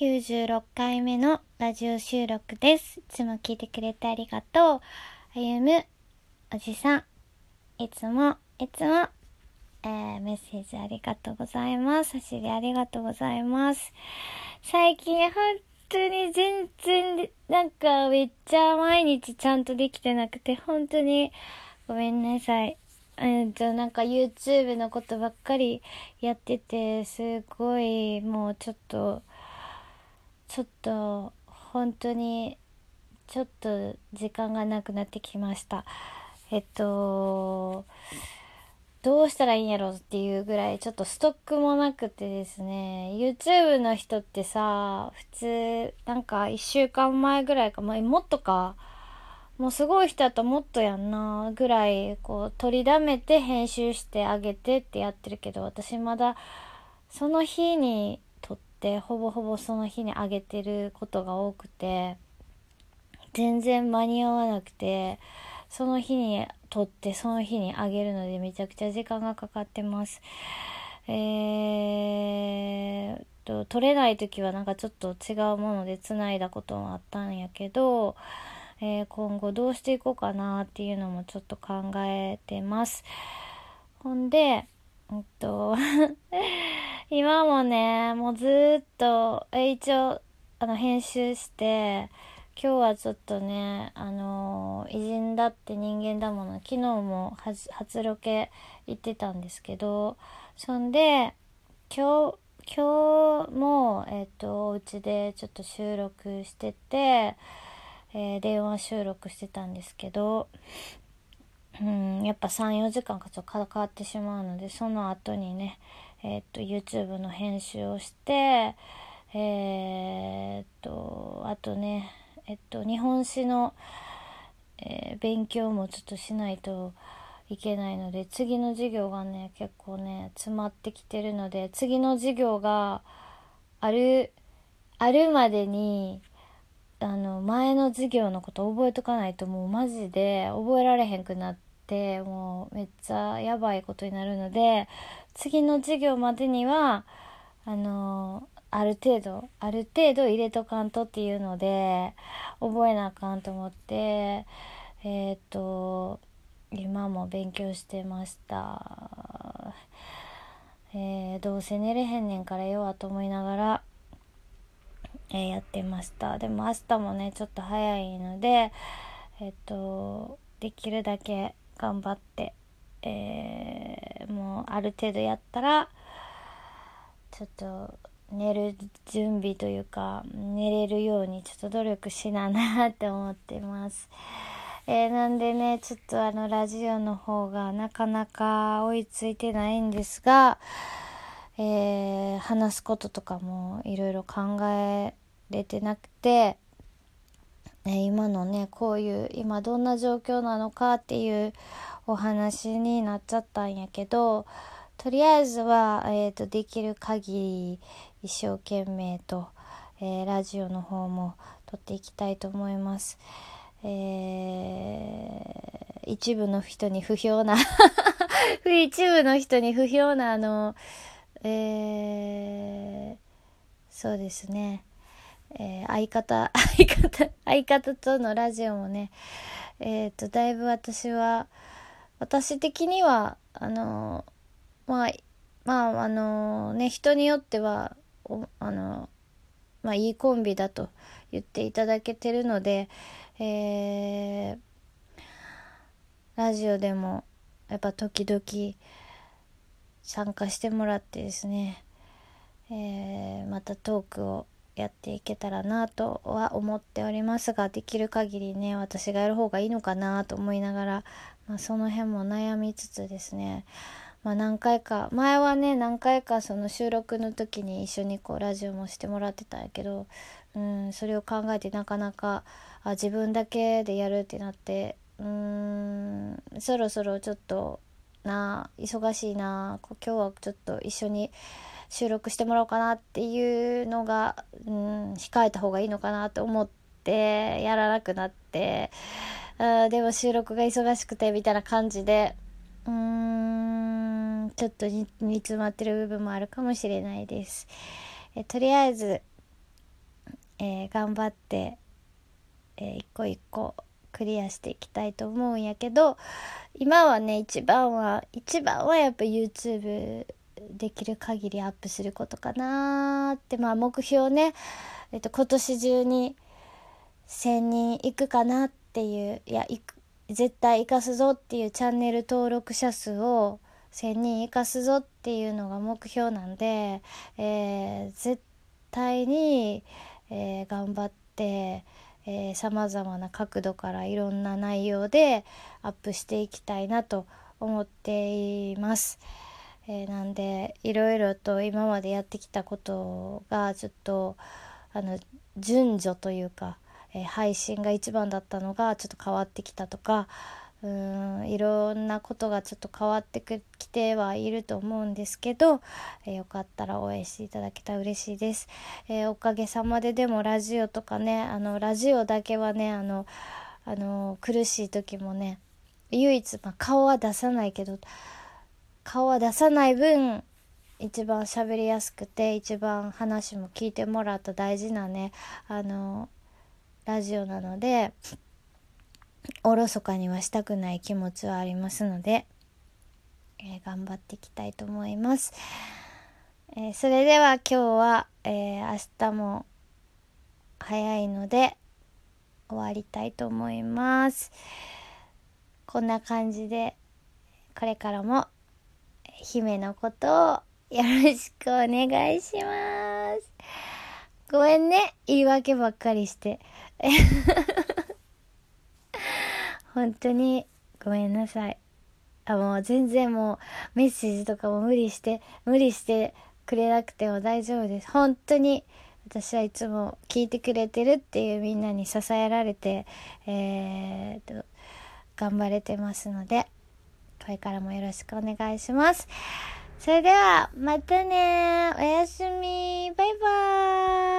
96回目のラジオ収録です。いつも聞いてくれてありがとう。あゆむ、おじさん、いつも、いつも、えー、メッセージありがとうございます。差し入れありがとうございます。最近本当に全然、なんかめっちゃ毎日ちゃんとできてなくて、本当にごめんなさい。うんと、なんか YouTube のことばっかりやってて、すごいもうちょっと、ちょっと、本当に、ちょっと時間がなくなってきました。えっと、どうしたらいいんやろっていうぐらいちょっとストックもなくてですね、YouTube の人ってさ、普通、なんか1週間前ぐらいか、まあ、もっとか、もうすごい人だともっとやんな、ぐらい、こう、取りだめて編集してあげてってやってるけど、私まだ、その日にって、ほぼほぼその日にあげてることが多くて、全然間に合わなくて、その日に撮って、その日にあげるのでめちゃくちゃ時間がかかってます。えーと、撮れない時はなんかちょっと違うもので繋いだこともあったんやけど、えー今後どうしていこうかなっていうのもちょっと考えてます。ほんで、うんと、今もね、もうずっと、一応、あの、編集して、今日はちょっとね、あのー偉人だって人間だもの、昨日も初ロケ行ってたんですけど、そんで、今日、今日も、えっ、と、お家でちょっと収録してて、えー電話収録してたんですけど、うん、やっぱ3、4時間かちょっとかかってしまうので、その後にね、えっ、と、YouTube の編集をして、えっと、あとね、えっと、日本史の、えー勉強もちょっとしないといけないので、次の授業がね、結構ね、詰まってきてるので、次の授業がある、あるまでに、あの、前の授業のこと覚えとかないともうマジで覚えられへんくなって、もうめっちゃやばいことになるので、次の授業までには、あの、ある程度、ある程度入れとかんとっていうので、覚えなあかんと思って、えっ、と、今も勉強してました。えーどうせ寝れへんねんからよわと思いながら、えーやってました。でも明日もね、ちょっと早いので、えっ、と、できるだけ頑張って、えーもうある程度やったら、ちょっと寝る準備というか、寝れるようにちょっと努力しななって思ってます。えーなんでね、ちょっとあの、ラジオの方がなかなか追いついてないんですが、えー話すこととかもいろいろ考えれてなくて、え今のね、こういう、今どんな状況なのかっていうお話になっちゃったんやけど、とりあえずは、えっ、と、できる限り一生懸命と、えーラジオの方も撮っていきたいと思います。えー一部の人に不評な 一部の人に不評なあの、えーそうですね、えー相方、相方、相方とのラジオもね、えっ、と、だいぶ私は、私的には、あの、まあ、まあ、あのね、人によっては、あの、まあ、いいコンビだと言っていただけてるので、えーラジオでも、やっぱ時々、参加してもらってですね、えーまたトークをやっていけたらなとは思っておりますができる限りね私がやる方がいいのかなと思いながら、まあ、その辺も悩みつつですね、まあ、何回か前はね何回かその収録の時に一緒にこうラジオもしてもらってたんやけど、うん、それを考えてなかなかあ自分だけでやるってなってうーんそろそろちょっとな忙しいな今日はちょっと一緒に収録してもらおうかなっていうのが、うん、控えた方がいいのかなと思ってやらなくなってあでも収録が忙しくてみたいな感じでうんちょっと煮煮詰まってる部分もあるかもしれないです。えとりあえずえー、頑張って、えー、一個一個クリアしていきたいと思うんやけど今はね一番は一番はやっぱ YouTube できる限りアップすることかなってまあ目標ね、えっと、今年中に1,000人いくかなっていういやいく絶対生かすぞっていうチャンネル登録者数を1,000人生かすぞっていうのが目標なんで、えー、絶対に、えー、頑張ってさまざまな角度からいろんな内容でアップしていきたいなと思っています。えー、なんでいろいろと今までやってきたことがちょっとあの順序というか、えー、配信が一番だったのがちょっと変わってきたとかうんいろんなことがちょっと変わってきてはいると思うんですけど、えー、よかったら応援していただけたら嬉しいです、えー、おかげさまででもラジオとかねあのラジオだけはねあのあの苦しい時もね唯一、まあ、顔は出さないけど顔は出さない分一番喋りやすくて一番話も聞いてもらった大事なねあのラジオなのでおろそかにはしたくない気持ちはありますので、えー、頑張っていきたいと思います。えー、それでは今日は、えー、明日も早いので終わりたいと思います。こんな感じでこれからも姫のことをよろしくお願いします。ごめんね。言い訳ばっかりして。本当にごめんなさい。あ、もう全然もうメッセージとかも無理して、無理してくれなくても大丈夫です。本当に私はいつも聞いてくれてるっていうみんなに支えられて、えー、と、頑張れてますので、これからもよろしくお願いします。それでは、またねおやすみ。バイバーイ。